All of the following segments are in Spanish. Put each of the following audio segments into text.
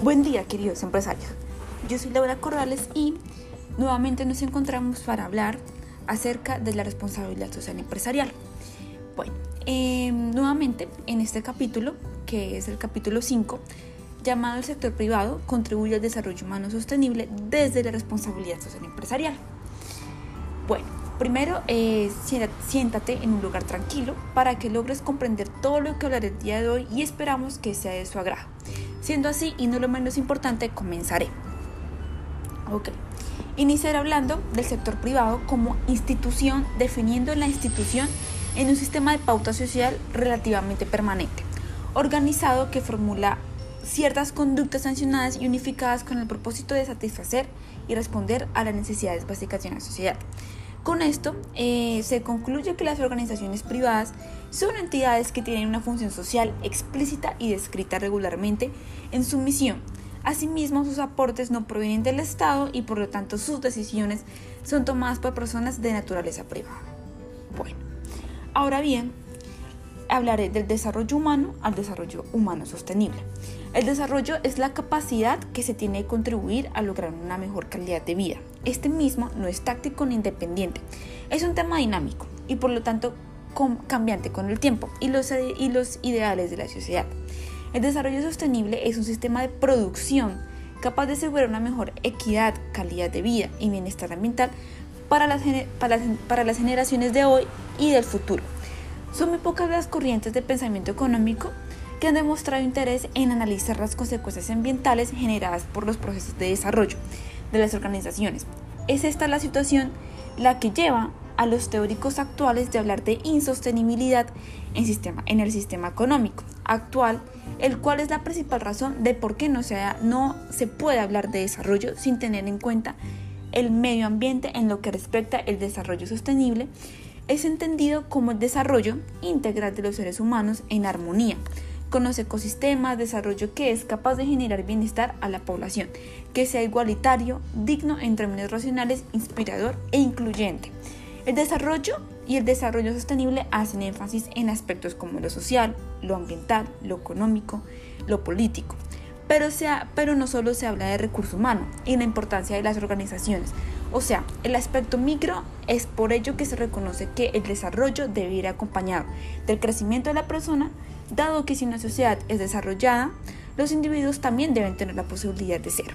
Buen día, queridos empresarios. Yo soy Laura Corrales y nuevamente nos encontramos para hablar acerca de la responsabilidad social empresarial. Bueno, em, nuevamente en este capítulo, que es el capítulo 5, llamado El sector privado contribuye al desarrollo humano sostenible desde la responsabilidad social empresarial. Bueno, primero eh, siéntate en un lugar tranquilo para que logres comprender todo lo que hablaré el día de hoy y esperamos que sea de su agrado. Siendo así, y no lo menos importante, comenzaré. Ok. Iniciaré hablando del sector privado como institución, definiendo la institución en un sistema de pauta social relativamente permanente, organizado que formula ciertas conductas sancionadas y unificadas con el propósito de satisfacer y responder a las necesidades básicas de una sociedad. Con esto eh, se concluye que las organizaciones privadas son entidades que tienen una función social explícita y descrita regularmente en su misión. Asimismo, sus aportes no provienen del Estado y por lo tanto sus decisiones son tomadas por personas de naturaleza privada. Bueno, ahora bien, hablaré del desarrollo humano al desarrollo humano sostenible. El desarrollo es la capacidad que se tiene de contribuir a lograr una mejor calidad de vida. Este mismo no es táctico ni independiente, es un tema dinámico y por lo tanto cambiante con el tiempo y los, ideales de la sociedad. El desarrollo sostenible es un sistema de producción capaz de asegurar una mejor equidad, calidad de vida y bienestar ambiental para las generaciones de hoy y del futuro. Son muy pocas las corrientes de pensamiento económico que han demostrado interés en analizar las consecuencias ambientales generadas por los procesos de desarrollo de las organizaciones. Es esta la situación la que lleva a los teóricos actuales de hablar de insostenibilidad en, sistema, en el sistema económico actual, el cual es la principal razón de por qué no, no se puede hablar de desarrollo sin tener en cuenta el medio ambiente en lo que respecta el desarrollo sostenible es entendido como el desarrollo integral de los seres humanos en armonía con los ecosistemas, desarrollo que es capaz de generar bienestar a la población, que sea igualitario, digno en términos racionales, inspirador e incluyente. El desarrollo y el desarrollo sostenible hacen énfasis en aspectos como lo social, lo ambiental, lo económico, lo político. Pero, sea, pero no solo se habla de recurso humano y la importancia de las organizaciones, o sea, el aspecto micro es por ello que se reconoce que el desarrollo debe ir acompañado del crecimiento de la persona, dado que si una sociedad es desarrollada, los individuos también deben tener la posibilidad de ser.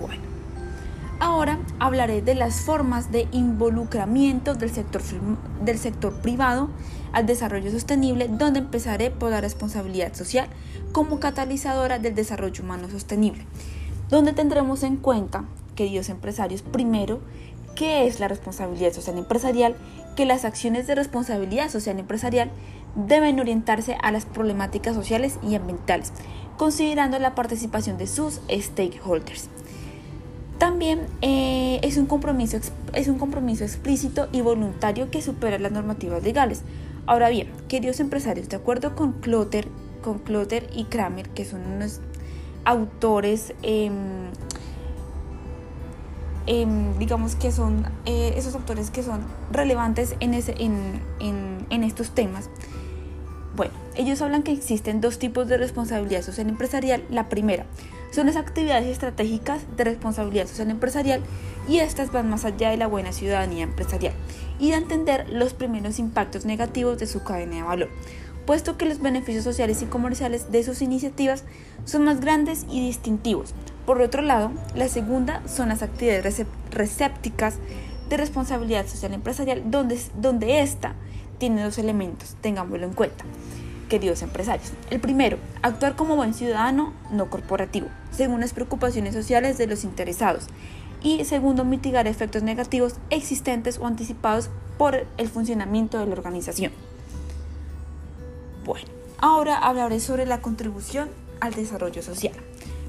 Bueno, ahora hablaré de las formas de involucramiento del sector, del sector privado al desarrollo sostenible, donde empezaré por la responsabilidad social como catalizadora del desarrollo humano sostenible, donde tendremos en cuenta queridos empresarios, primero, ¿qué es la responsabilidad social empresarial? Que las acciones de responsabilidad social empresarial deben orientarse a las problemáticas sociales y ambientales, considerando la participación de sus stakeholders. También eh, es, un compromiso, es un compromiso explícito y voluntario que supera las normativas legales. Ahora bien, queridos empresarios, de acuerdo con Clotter, con Clotter y Kramer, que son unos autores eh, Em, digamos que son eh, esos autores que son relevantes en, estos temas. Ellos hablan que existen dos tipos de responsabilidad social empresarial. La primera son las actividades estratégicas de responsabilidad social empresarial y estas van más allá de la buena ciudadanía empresarial y de entender los primeros impactos negativos de su cadena de valor, puesto que los beneficios sociales y comerciales de sus iniciativas son más grandes y distintivos, por otro lado, la segunda son las actividades recépticas de responsabilidad social empresarial, donde, donde esta tiene dos elementos, tengámoslo en cuenta, queridos empresarios. El primero, actuar como buen ciudadano no corporativo, según las preocupaciones sociales de los interesados. Y segundo, mitigar efectos negativos existentes o anticipados por el funcionamiento de la organización. Bueno, ahora hablaré sobre la contribución al desarrollo social.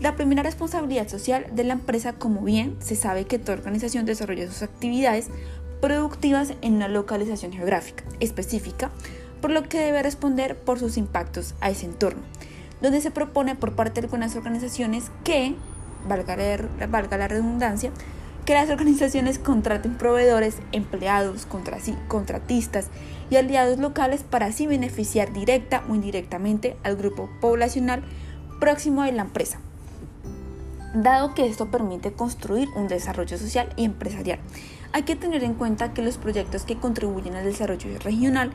La primera responsabilidad social de la empresa, como bien se sabe que toda organización desarrolla sus actividades productivas en una localización geográfica específica, por lo que debe responder por sus impactos a ese entorno, donde se propone por parte de algunas organizaciones que, valga la, redundancia, que las organizaciones contraten proveedores, empleados, contratistas y aliados locales para así beneficiar directa o indirectamente al grupo poblacional próximo de la empresa, dado que esto permite construir un desarrollo social y empresarial. Hay que tener en cuenta que los proyectos que contribuyen al desarrollo regional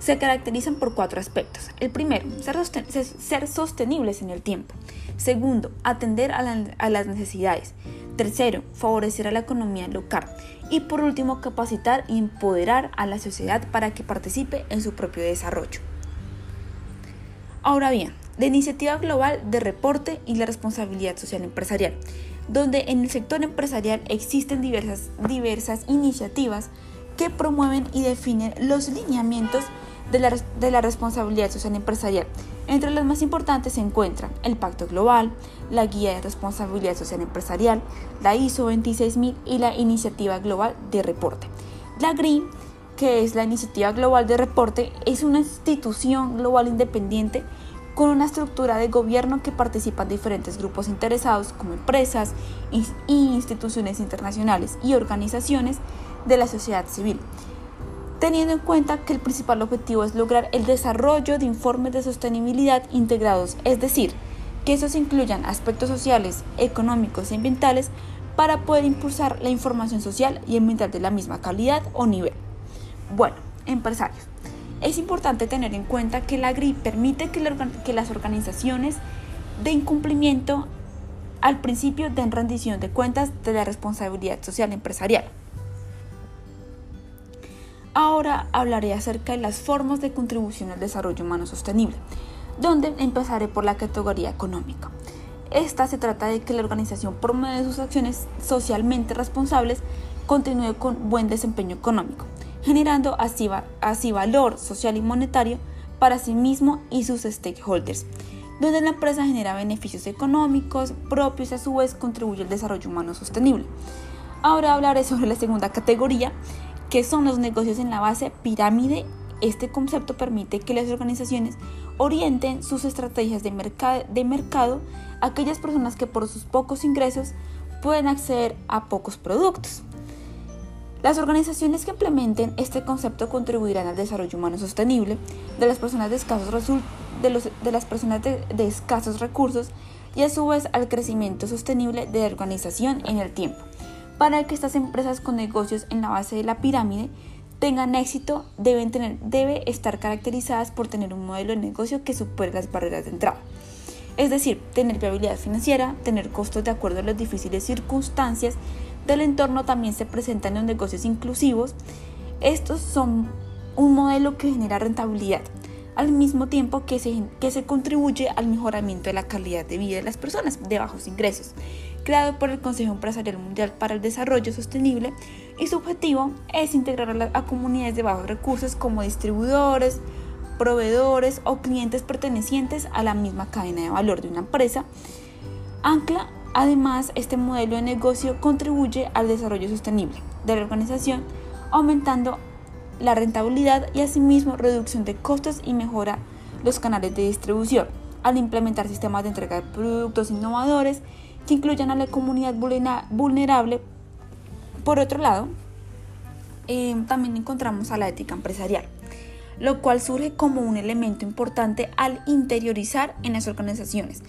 se caracterizan por cuatro aspectos. El primero, ser, sostenibles en el tiempo. Segundo, atender a, las necesidades. Tercero, favorecer a la economía local. Y por último, capacitar y empoderar a la sociedad para que participe en su propio desarrollo. Ahora bien, la iniciativa global de reporte y la responsabilidad social empresarial, donde en el sector empresarial existen diversas, diversas iniciativas que promueven y definen los lineamientos de la, de la responsabilidad social empresarial. Entre las más importantes se encuentran el Pacto Global, la Guía de Responsabilidad Social Empresarial, la ISO 26000 y la Iniciativa Global de Reporte. La GRI, que es la Iniciativa Global de Reporte, es una institución global independiente con una estructura de gobierno que participan diferentes grupos interesados como empresas, instituciones internacionales y organizaciones de la sociedad civil teniendo en cuenta que el principal objetivo es lograr el desarrollo de informes de sostenibilidad integrados, es decir, que esos incluyan aspectos sociales, económicos y ambientales para poder impulsar la información social y ambiental de la misma calidad o nivel. Bueno, empresarios, es importante tener en cuenta que la GRI permite que, que las organizaciones de incumplimiento al principio den rendición de cuentas de la responsabilidad social empresarial. Ahora hablaré acerca de las formas de contribución al desarrollo humano sostenible, donde empezaré por la categoría económica. Esta se trata de que la organización por medio de sus acciones socialmente responsables continúe con buen desempeño económico, generando así, así valor social y monetario para sí mismo y sus stakeholders, donde la empresa genera beneficios económicos propios y a su vez contribuye al desarrollo humano sostenible. Ahora hablaré sobre la segunda categoría, ¿Qué son los negocios en la base pirámide? Este concepto permite que las organizaciones orienten sus estrategias de, mercado a aquellas personas que por sus pocos ingresos pueden acceder a pocos productos. Las organizaciones que implementen este concepto contribuirán al desarrollo humano sostenible de las personas de, escasos recursos y a su vez al crecimiento sostenible de la organización en el tiempo. Para que estas empresas con negocios en la base de la pirámide tengan éxito, deben tener, estar caracterizadas por tener un modelo de negocio que supere las barreras de entrada. Es decir, tener viabilidad financiera, tener costos de acuerdo a las difíciles circunstancias del entorno también se presentan en los negocios inclusivos. Estos son un modelo que genera rentabilidad, al mismo tiempo que se, que se contribuye al mejoramiento de la calidad de vida de las personas de bajos ingresos creado por el Consejo Empresarial Mundial para el Desarrollo Sostenible y su objetivo es integrar a, comunidades de bajos recursos como distribuidores, proveedores o clientes pertenecientes a la misma cadena de valor de una empresa. Ancla, además, este modelo de negocio contribuye al desarrollo sostenible de la organización, aumentando la rentabilidad y asimismo reducción de costos y mejora los canales de distribución al implementar sistemas de entrega de productos innovadores que incluyan a la comunidad vulnerable. Por otro lado, eh, también encontramos a la ética empresarial, lo cual surge como un elemento importante al interiorizar en las organizaciones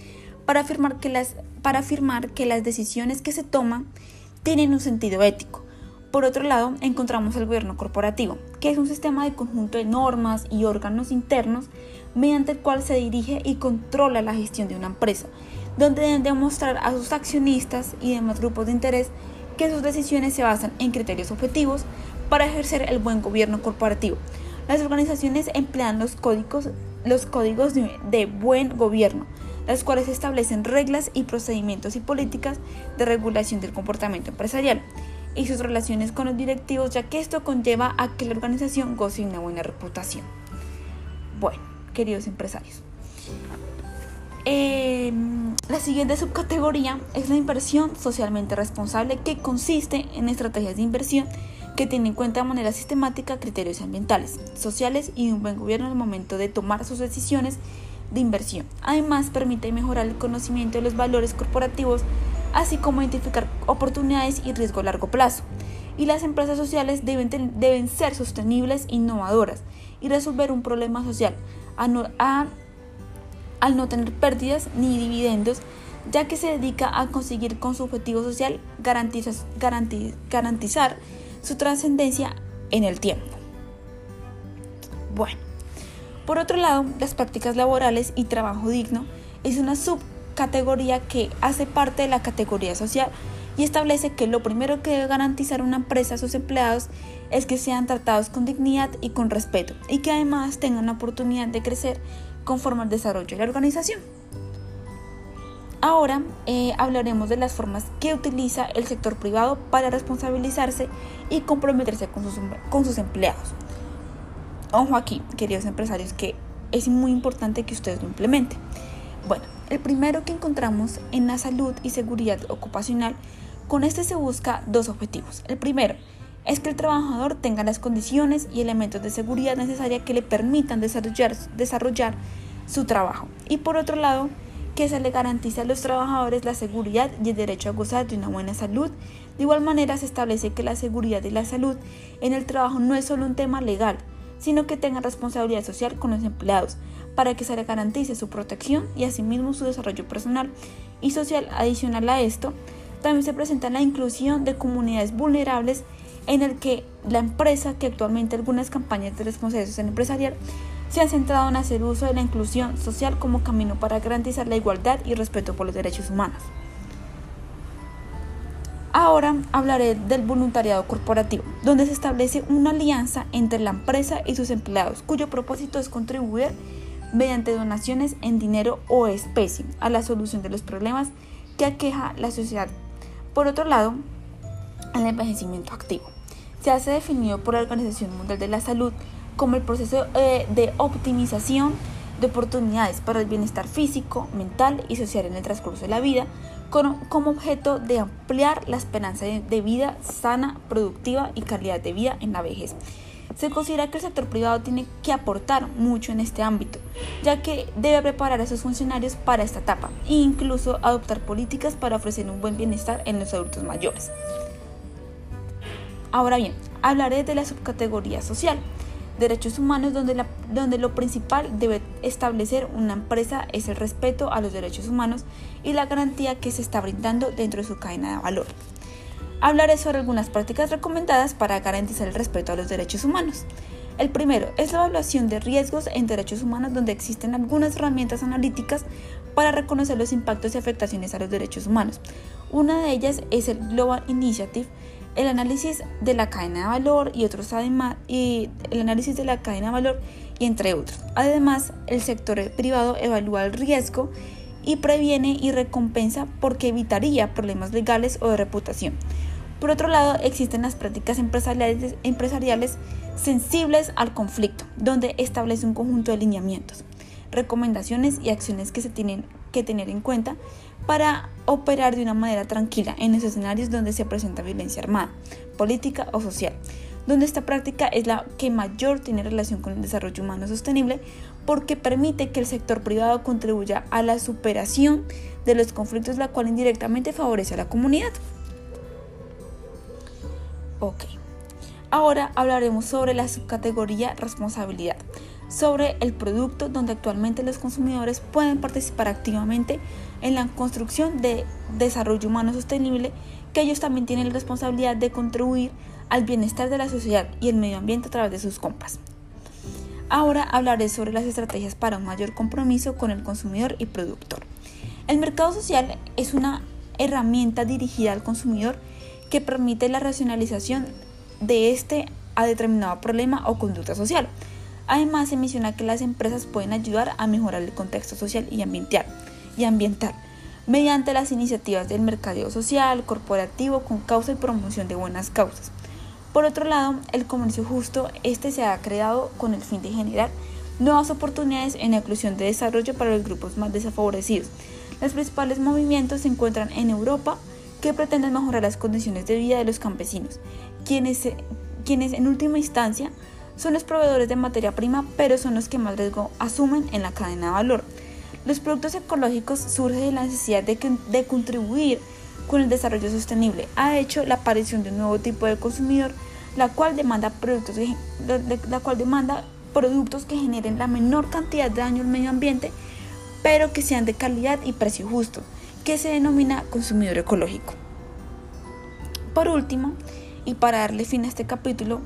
para afirmar que las, para afirmar que las decisiones que se toman tienen un sentido ético. Por otro lado, encontramos el gobierno corporativo, que es un sistema de conjunto de normas y órganos internos mediante el cual se dirige y controla la gestión de una empresa donde deben demostrar a sus accionistas y demás grupos de interés que sus decisiones se basan en criterios objetivos para ejercer el buen gobierno corporativo. Las organizaciones emplean los códigos, los códigos de, de buen gobierno, las cuales establecen reglas y procedimientos y políticas de regulación del comportamiento empresarial y sus relaciones con los directivos, ya que esto conlleva a que la organización goce de una buena reputación. Bueno, queridos empresarios, Em, la siguiente subcategoría es la inversión socialmente responsable que consiste en estrategias de inversión que tienen en cuenta de manera sistemática criterios ambientales, sociales y un buen gobierno el momento de tomar sus decisiones de inversión. Además, permite mejorar el conocimiento de los valores corporativos, así como identificar oportunidades y riesgo a largo plazo. Y las empresas sociales deben, deben ser sostenibles, innovadoras y resolver un problema social al no tener pérdidas ni dividendos, ya que se dedica a conseguir con su objetivo social garantizar, su trascendencia en el tiempo. Bueno, por otro lado, las prácticas laborales y trabajo digno es una subcategoría que hace parte de la categoría social y establece que lo primero que debe garantizar una empresa a sus empleados es que sean tratados con dignidad y con respeto y que además tengan la oportunidad de crecer conforme al desarrollo de la organización. Ahora eh, hablaremos de las formas que utiliza el sector privado para responsabilizarse y comprometerse con sus, con sus empleados. Ojo aquí, queridos empresarios, que es muy importante que ustedes lo implementen. Bueno, el primero que encontramos en la salud y seguridad ocupacional, con este se busca dos objetivos. El primero es que el trabajador tenga las condiciones y elementos de seguridad necesarias que le permitan desarrollar, desarrollar su trabajo. Y por otro lado, que se le garantice a los trabajadores la seguridad y el derecho a gozar de una buena salud. De igual manera se establece que la seguridad y la salud en el trabajo no es solo un tema legal, sino que tenga responsabilidad social con los empleados, para que se le garantice su protección y asimismo su desarrollo personal y social. Adicional a esto, también se presenta la inclusión de comunidades vulnerables en el que la empresa, que actualmente algunas campañas de responsabilidad empresarial se han centrado en hacer uso de la inclusión social como camino para garantizar la igualdad y respeto por los derechos humanos. Ahora hablaré del voluntariado corporativo, donde se establece una alianza entre la empresa y sus empleados, cuyo propósito es contribuir mediante donaciones en dinero o especie a la solución de los problemas que aqueja la sociedad. Por otro lado, el envejecimiento activo se hace definido por la Organización Mundial de la Salud como el proceso eh, de optimización de oportunidades para el bienestar físico, mental y social en el transcurso de la vida, con, como objeto de ampliar la esperanza de, vida sana, productiva y calidad de vida en la vejez. Se considera que el sector privado tiene que aportar mucho en este ámbito, ya que debe preparar a sus funcionarios para esta etapa e incluso adoptar políticas para ofrecer un buen bienestar en los adultos mayores. Ahora bien, hablaré de la subcategoría social derechos humanos donde, donde lo principal debe establecer una empresa es el respeto a los derechos humanos y la garantía que se está brindando dentro de su cadena de valor. Hablaré sobre algunas prácticas recomendadas para garantizar el respeto a los derechos humanos. El primero es la evaluación de riesgos en derechos humanos donde existen algunas herramientas analíticas para reconocer los impactos y afectaciones a los derechos humanos. Una de ellas es el Global Initiative el análisis de la cadena de valor y otros además y el análisis de la cadena de valor y entre otros. Además, el sector privado evalúa el riesgo y previene y recompensa porque evitaría problemas legales o de reputación. Por otro lado, existen las prácticas empresariales, empresariales sensibles al conflicto, donde establece un conjunto de lineamientos, recomendaciones y acciones que se tienen que tener en cuenta para operar de una manera tranquila en los escenarios donde se presenta violencia armada, política o social, donde esta práctica es la que mayor tiene relación con el desarrollo humano sostenible porque permite que el sector privado contribuya a la superación de los conflictos, la cual indirectamente favorece a la comunidad. Ok, ahora hablaremos sobre la subcategoría responsabilidad sobre el producto donde actualmente los consumidores pueden participar activamente en la construcción de desarrollo humano sostenible, que ellos también tienen la responsabilidad de contribuir al bienestar de la sociedad y el medio ambiente a través de sus compras. Ahora hablaré sobre las estrategias para un mayor compromiso con el consumidor y productor. El mercado social es una herramienta dirigida al consumidor que permite la racionalización de este a determinado problema o conducta social. Además, se menciona que las empresas pueden ayudar a mejorar el contexto social y ambiental, y ambiental mediante las iniciativas del mercadeo social, corporativo, con causa y promoción de buenas causas. Por otro lado, el comercio justo, este se ha creado con el fin de generar nuevas oportunidades en la inclusión de desarrollo para los grupos más desfavorecidos. Los principales movimientos se encuentran en Europa que pretenden mejorar las condiciones de vida de los campesinos, quienes, quienes en última instancia son los proveedores de materia prima, pero son los que más riesgo asumen en la cadena de valor. Los productos ecológicos surgen de la necesidad de, de contribuir con el desarrollo sostenible. Ha hecho la aparición de un nuevo tipo de consumidor, la cual demanda productos, la cual demanda productos que generen la menor cantidad de daño al medio ambiente, pero que sean de calidad y precio justo, que se denomina consumidor ecológico. Por último, y para darle fin a este capítulo,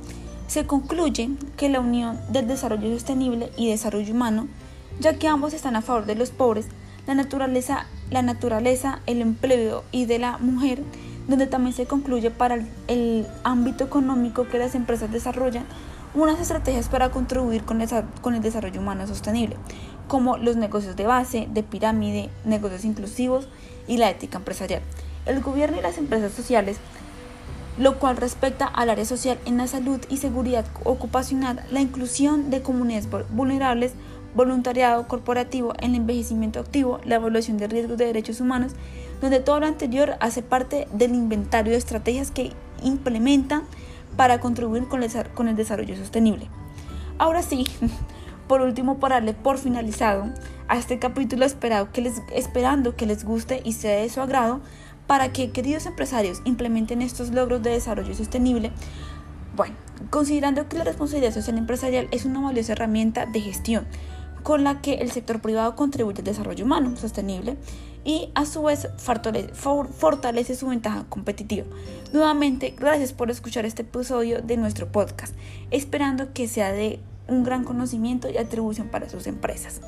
se concluye que la unión del desarrollo sostenible y desarrollo humano, ya que ambos están a favor de los pobres, la naturaleza, la naturaleza, el empleo y de la mujer, donde también se concluye para el, ámbito económico que las empresas desarrollan unas estrategias para contribuir con, con el desarrollo humano sostenible, como los negocios de base, de pirámide, negocios inclusivos y la ética empresarial. El gobierno y las empresas sociales lo cual respecta al área social en la salud y seguridad ocupacional, la inclusión de comunidades vulnerables, voluntariado corporativo el envejecimiento activo, la evaluación de riesgos de derechos humanos, donde todo lo anterior hace parte del inventario de estrategias que implementan para contribuir con el desarrollo sostenible. Ahora sí, por último, para darle por finalizado a este capítulo esperado que les, esperando que les guste y sea de su agrado, para que queridos empresarios implementen estos logros de desarrollo sostenible, bueno, considerando que la responsabilidad social empresarial es una valiosa herramienta de gestión con la que el sector privado contribuye al desarrollo humano sostenible y a su vez fortalece su ventaja competitiva. Nuevamente, gracias por escuchar este episodio de nuestro podcast, esperando que sea de un gran conocimiento y atribución para sus empresas.